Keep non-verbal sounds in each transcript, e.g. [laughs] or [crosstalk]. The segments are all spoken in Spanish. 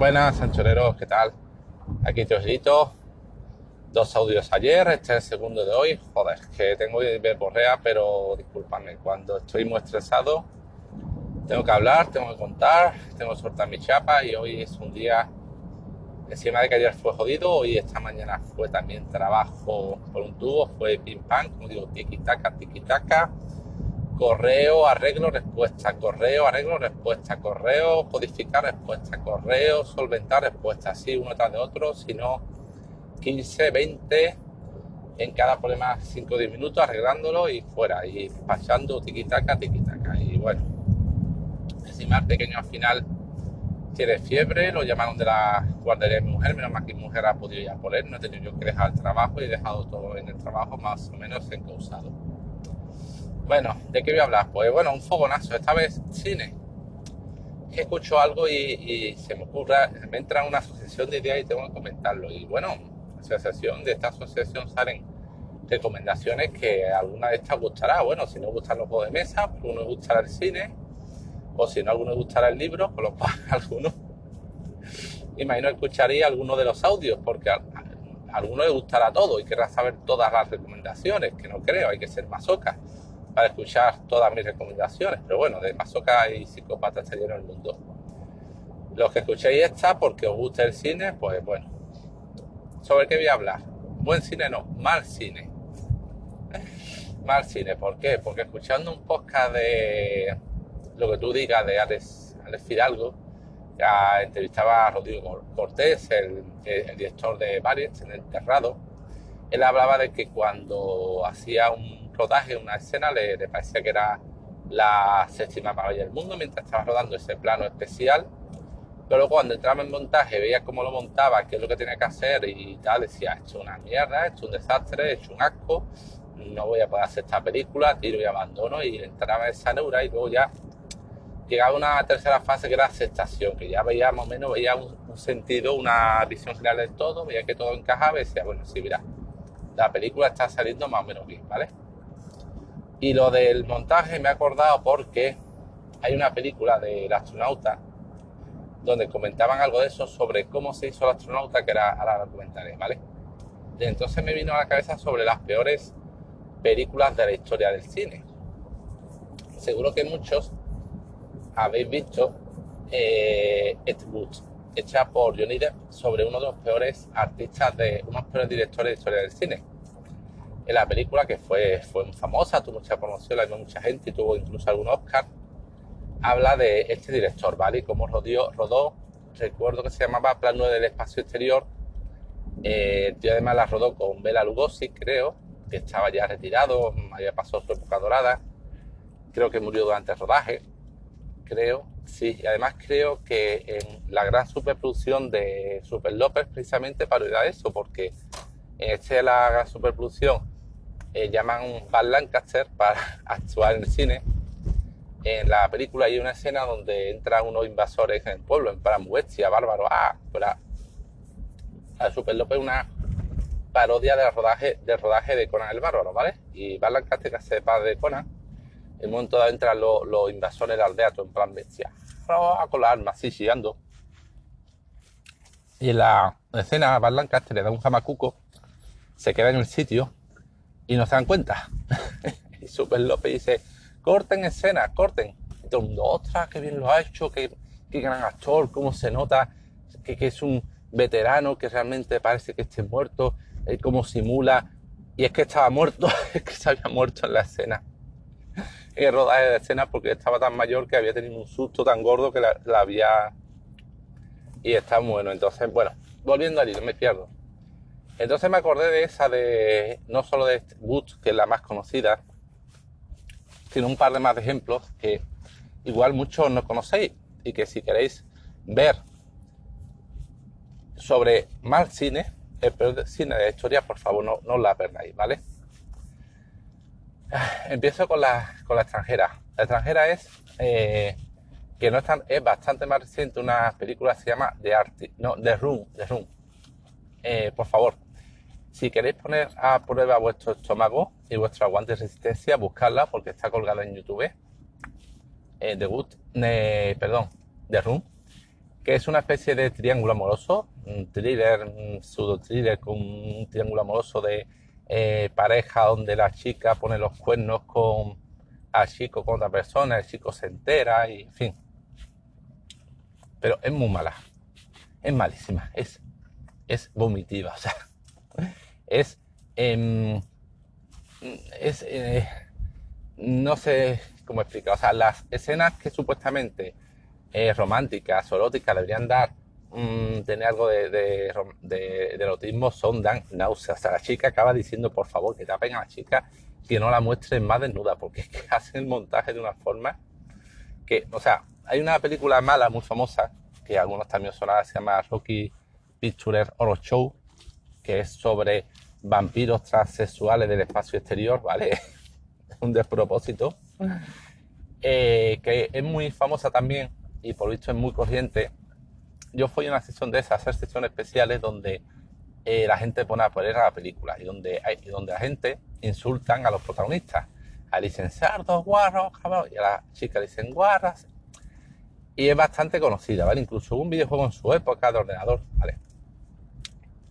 Buenas, sanchoreros, ¿qué tal? Aquí Teosito. Dos audios ayer, este es el segundo de hoy. Joder, que tengo verborrea, pero discúlpame, cuando estoy muy estresado, tengo que hablar, tengo que contar, tengo que soltar mi chapa y hoy es un día, encima de que ayer fue jodido, hoy esta mañana fue también trabajo por un tubo, fue pim pam, como digo, tiki taka, tiki taka correo, arreglo, respuesta, correo, arreglo, respuesta, correo, codificar, respuesta, correo, solventar, respuesta, así uno tras de otro, si no 15, 20 en cada problema 5 o 10 minutos arreglándolo y fuera, y despachando tiquitaca, tiquitaca. Y bueno, encima pequeño al final tiene fiebre, lo llamaron de la guardería de mi mujer, menos mal que mi mujer ha podido ir a por él, no he tenido yo que dejar el trabajo y he dejado todo en el trabajo más o menos encausado. Bueno, ¿de qué voy a hablar? Pues bueno, un fogonazo, esta vez cine. Escucho algo y, se me ocurra, me entra una asociación de ideas y tengo que comentarlo. Y bueno, asociación de esta asociación salen recomendaciones que alguna de estas gustará. Bueno, si no gustan los juegos de mesa, pues uno gustará el cine, o si no, alguno gustará el libro, por lo cual [laughs] algunos, imagino escucharía alguno de los audios, porque a, algunos les gustará todo y querrá saber todas las recomendaciones, que no creo, hay que ser masoca para escuchar todas mis recomendaciones. Pero bueno, de masoca y psicópatas está lleno el mundo. Los que escuchéis esta porque os gusta el cine, pues bueno. ¿Sobre qué voy a hablar? Buen cine no, mal cine. [laughs] mal cine, ¿por qué? Porque escuchando un podcast de lo que tú digas de Alex, Alex Fidalgo, ya entrevistaba a Rodrigo Cortés, el, el director de Variet el Terrado, él hablaba de que cuando hacía un rodaje, una escena, le, parecía que era la séptima maravilla del mundo mientras estaba rodando ese plano especial. Pero cuando entraba en montaje, veía cómo lo montaba, qué es lo que tenía que hacer y tal, decía, esto es una mierda, esto es un desastre, esto es un asco, no voy a poder hacer esta película, tiro y abandono y entraba en esa neura y luego ya llegaba una tercera fase que era aceptación, que ya veía más o menos, veía un, un sentido, una visión general del todo, veía que todo encajaba y decía, bueno, sí, mira, la película está saliendo más o menos bien, ¿vale? Y lo del montaje me he acordado porque hay una película del astronauta donde comentaban algo de eso sobre cómo se hizo el astronauta, que era a la documental, ¿vale? Y entonces me vino a la cabeza sobre las peores películas de la historia del cine. Seguro que muchos habéis visto eh, Wood, hecha por Johnny Depp sobre uno de los peores artistas de unos peores directores de historia del cine en la película que fue, fue muy famosa, tuvo mucha promoción, la vio mucha gente y tuvo incluso algún Oscar, habla de este director, ¿vale? Y cómo rodó, rodó recuerdo que se llamaba Plano del Espacio Exterior, eh, el tío además la rodó con Bela Lugosi, creo, que estaba ya retirado, había pasado su época dorada, creo que murió durante el rodaje, creo, sí, y además creo que en la gran superproducción de Super López precisamente parodia eso, porque en este la gran superproducción eh, llaman Bad Lancaster [laughs] para actuar en el cine. En la película hay una escena donde entran unos invasores en el pueblo, en plan bestia, bárbaro, ah, para a Super López una parodia del rodaje, del rodaje de Conan el Bárbaro, ¿vale? Y Bad Lancaster, que hace padre de Conan, en un momento dado entran los, invasores de la aldea, en plan bestia, con las armas, así, chillando. Y en la escena, Bad Lancaster le da un jamacuco, se queda en el sitio y no se dan cuenta. [laughs] y Super López dice, corten escena, corten. Y todo el mundo, ostras, qué bien lo ha hecho, qué, qué gran actor, cómo se nota que, que, es un veterano, que realmente parece que esté muerto, eh, cómo simula. Y es que estaba muerto, [laughs] es que se había muerto en la escena. En el rodaje de escena porque estaba tan mayor que había tenido un susto tan gordo que la, la había... Y está bueno. Entonces, bueno, volviendo al hilo, me pierdo. Entonces me acordé de esa de, no solo de Woods, que es la más conocida, sino un par de más ejemplos que igual muchos no conocéis y que si queréis ver sobre mal cine, el peor cine de la historia, por favor no, no la perdáis, ¿vale? Empiezo con la, con la extranjera. La extranjera es eh, que no es, tan, es bastante más reciente, una película que se llama The Art, no, The Room, The Room. Eh, por favor, si queréis poner a prueba vuestro estómago y vuestro aguante de resistencia, buscarla porque está colgada en YouTube. Eh, The perdón, The Room. que es una especie de triángulo amoroso, un thriller, un pseudo thriller con un triángulo amoroso de eh, pareja donde la chica pone los cuernos con al chico con otra persona, el chico se entera y en fin. Pero es muy mala, es malísima, es, es vomitiva, o sea, es, em, es eh, no sé cómo explicar, o sea, las escenas que supuestamente eh, románticas o eróticas deberían dar, mm, tener algo de, de, erotismo, son dan náuseas. O sea, la chica acaba diciendo, por favor, que tapen a la chica, que no la muestren más desnuda, porque es que [laughs] hacen el montaje de una forma que, o sea, hay una película mala, muy famosa, que algunos también sonará, se llama Rocky Picture Horror Show, que es sobre vampiros transexuales del espacio exterior, ¿vale? [laughs] un despropósito. Eh, que es muy famosa también y por visto es muy corriente. Yo fui a una sesión de esas, hacer sesiones especiales donde eh, la gente pone a poner a la película y donde, hay, donde la gente insultan a los protagonistas. A dicen dos guarros, cabrón, y a la chica dicen guarras. Y es bastante conocida, ¿vale? Incluso un videojuego en su época de ordenador, ¿vale?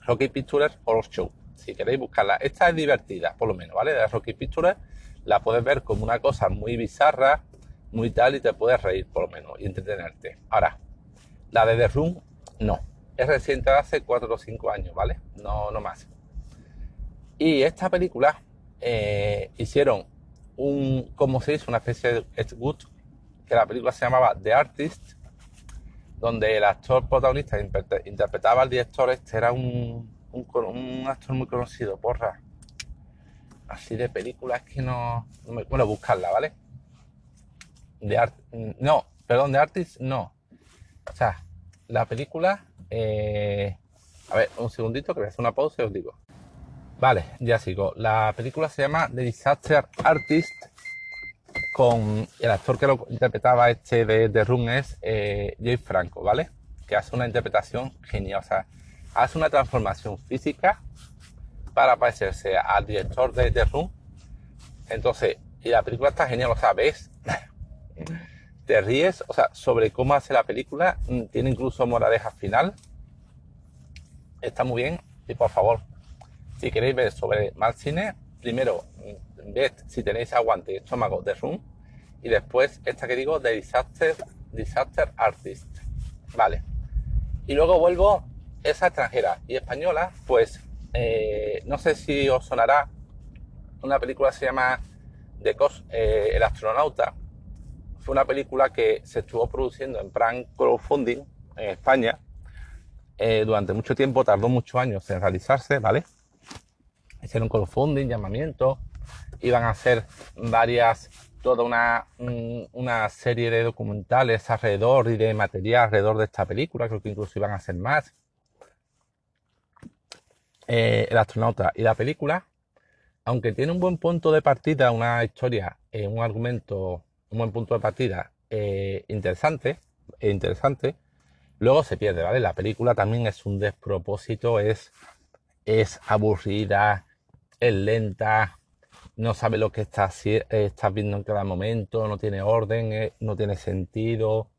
Rocky Pictures Horror Show. Si queréis buscarla, esta es divertida, por lo menos, ¿vale? De Rocky Pictures la puedes ver como una cosa muy bizarra, muy tal y te puedes reír por lo menos y entretenerte. Ahora, la de The Room, no. Es reciente hace 4 o 5 años, ¿vale? No, no más. Y esta película eh, hicieron un, como se dice, una especie de Ed Wood, que la película se llamaba The Artist, donde el actor protagonista interpretaba al director, este era un, un, actor muy conocido, porra. Así de películas que no, bueno, buscarla, ¿vale? de art, no, perdón, de Artist no. O sea, la película, eh, a ver, un segundito que voy a hacer una pausa y os digo. Vale, ya sigo. La película se llama The Disaster Artist con el actor que lo interpretaba este de The Room es eh, Jay Franco, ¿vale? Que hace una interpretación genial, o sea, hace una transformación física para parecerse al director de The Room. Entonces, y la película está genial, o sea, ves [laughs] te ríes, o sea, sobre cómo hace la película, mm, tiene incluso moraleja final. Está muy bien y por favor, si queréis ver sobre mal cine, primero mm, ved si tenéis aguante y estómago de Room y después esta que digo de Disaster, Disaster Artist. Vale. Y luego vuelvo esa extranjera y española, pues eh, no sé si os sonará una película se llama Cos, eh, El astronauta, fue una película que se estuvo produciendo en plan crowdfunding en España. Eh, durante mucho tiempo, tardó muchos años en realizarse, ¿vale? Hicieron crowdfunding, llamamiento, iban a hacer varias, toda una, una serie de documentales alrededor y de material alrededor de esta película, creo que incluso iban a hacer más. Eh, el astronauta y la película, aunque tiene un buen punto de partida, una historia, eh, un argumento un buen punto de partida eh, interesante, e interesante, luego se pierde, ¿vale? La película también es un despropósito, es, es aburrida, es lenta, no sabe lo que estás, estás viendo en cada momento, no tiene orden, eh, no tiene sentido,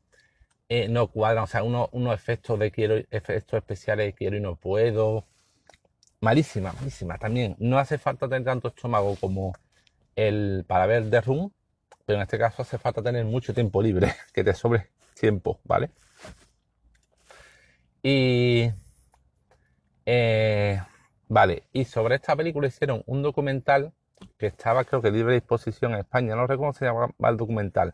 eh, no cuadra, o sea, unos, efectos de quiero, efectos especiales de quiero y no puedo. Malísima, malísima también. No hace falta tener tanto estómago como el para ver The Room, pero en este caso hace falta tener mucho tiempo libre, [laughs] que te sobre tiempo, ¿vale? Y... Eh, vale, y sobre esta película hicieron un documental que estaba creo que libre de disposición en España, no recuerdo se llama el documental,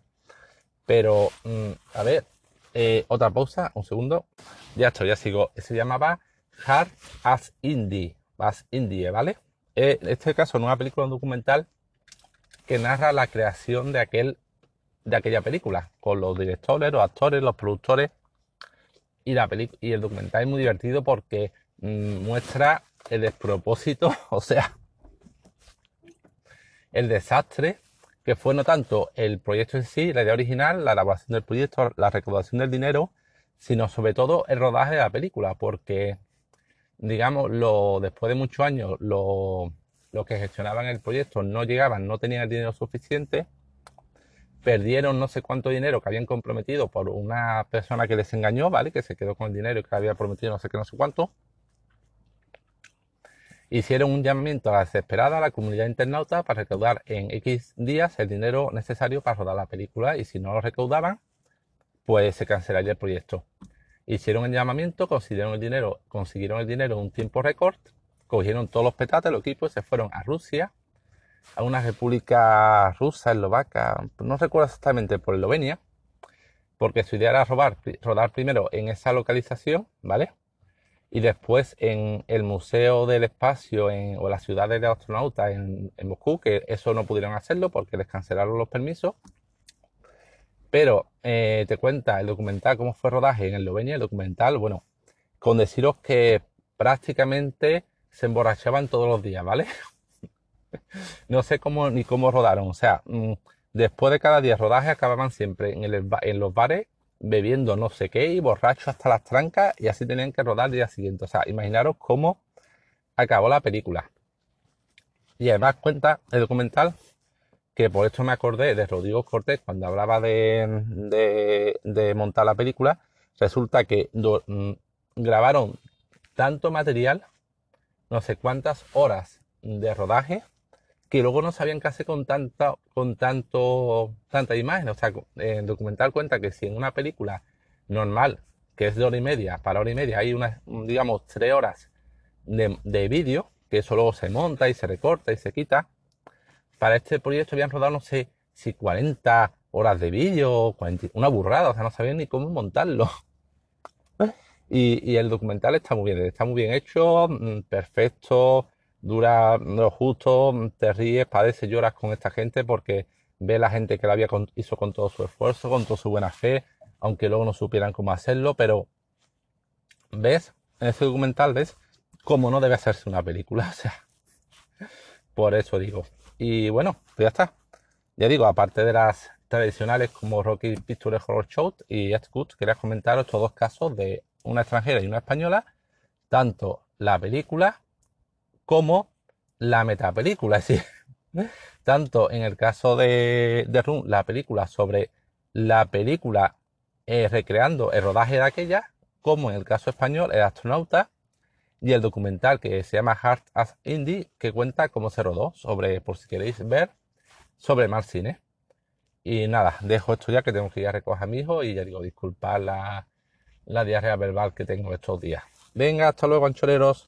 pero mm, a ver, eh, otra pausa, un segundo, ya estoy, ya sigo, se llamaba Hard as Indie, as Indie, ¿vale? Eh, en este caso es una película, un documental que narra la creación de aquel de aquella película, con los directores, los actores, los productores. Y, la y el documental es muy divertido porque mm, muestra el despropósito, [laughs] o sea, el desastre que fue no tanto el proyecto en sí, la idea original, la elaboración del proyecto, la recaudación del dinero, sino sobre todo el rodaje de la película, porque, digamos, lo, después de muchos años, lo, los que gestionaban el proyecto no llegaban, no tenían el dinero suficiente, perdieron no sé cuánto dinero que habían comprometido por una persona que les engañó, ¿vale? Que se quedó con el dinero y que había prometido no sé qué, no sé cuánto. Hicieron un llamamiento a la desesperada a la comunidad internauta para recaudar en X días el dinero necesario para rodar la película y si no lo recaudaban, pues se cancelaría el proyecto. Hicieron el llamamiento, consiguieron el dinero, consiguieron el dinero en un tiempo récord, cogieron todos los petates, los equipos, se fueron a Rusia, a una república rusa, eslovaca, no recuerdo exactamente, por Eslovenia, porque su idea era robar, rodar primero en esa localización, ¿vale? Y después en el Museo del Espacio en, o la ciudad del astronauta en, en Moscú, que eso no pudieron hacerlo porque les cancelaron los permisos. Pero eh, te cuenta el documental cómo fue rodaje en Eslovenia, el documental, bueno, con deciros que prácticamente se emborrachaban todos los días, ¿vale? [laughs] no sé cómo ni cómo rodaron. O sea, mm, después de cada día de rodaje acababan siempre en, el, en los bares bebiendo no sé qué y borrachos hasta las trancas y así tenían que rodar el día siguiente. O sea, imaginaros cómo acabó la película. Y además cuenta el documental que por esto me acordé de Rodrigo Cortés cuando hablaba de, de, montar la película. Resulta que mm, grabaron tanto material, no sé cuántas horas de rodaje, que luego no sabían qué hacer con tanta, con tanto, tanta imagen. O sea, el documental cuenta que si en una película normal, que es de hora y media, para hora y media, hay unas, digamos, tres horas de, de vídeo, que eso luego se monta y se recorta y se quita. Para este proyecto habían rodado, no sé, si 40 horas de vídeo, una burrada, o sea, no sabían ni cómo montarlo. Y, y el documental está muy bien, está muy bien hecho, mm, perfecto, dura lo justo, te ríes, padeces, lloras con esta gente porque ve la gente que la había hizo con todo su esfuerzo, con toda su buena fe, aunque luego no supieran cómo hacerlo, pero ves, en ese documental ves cómo no debe hacerse una película, [laughs] o sea, por eso digo. Y bueno, pues ya está. Ya digo, aparte de las tradicionales como Rocky Picture Horror Show y It's Good, quería comentaros estos dos casos de una extranjera y una española, tanto la película como la metapelícula. Es decir, [laughs] tanto en el caso de, de Room, la película sobre la película eh, recreando el rodaje de aquella, como en el caso español, el astronauta, y el documental que se llama Heart as Indie, que cuenta se rodó, sobre, por si queréis ver, sobre Mar Cine. Y nada, dejo esto ya que tengo que ir a recoger a mi hijo y ya digo, disculpad la, la diarrea verbal que tengo estos días. Venga, hasta luego, anchoreros.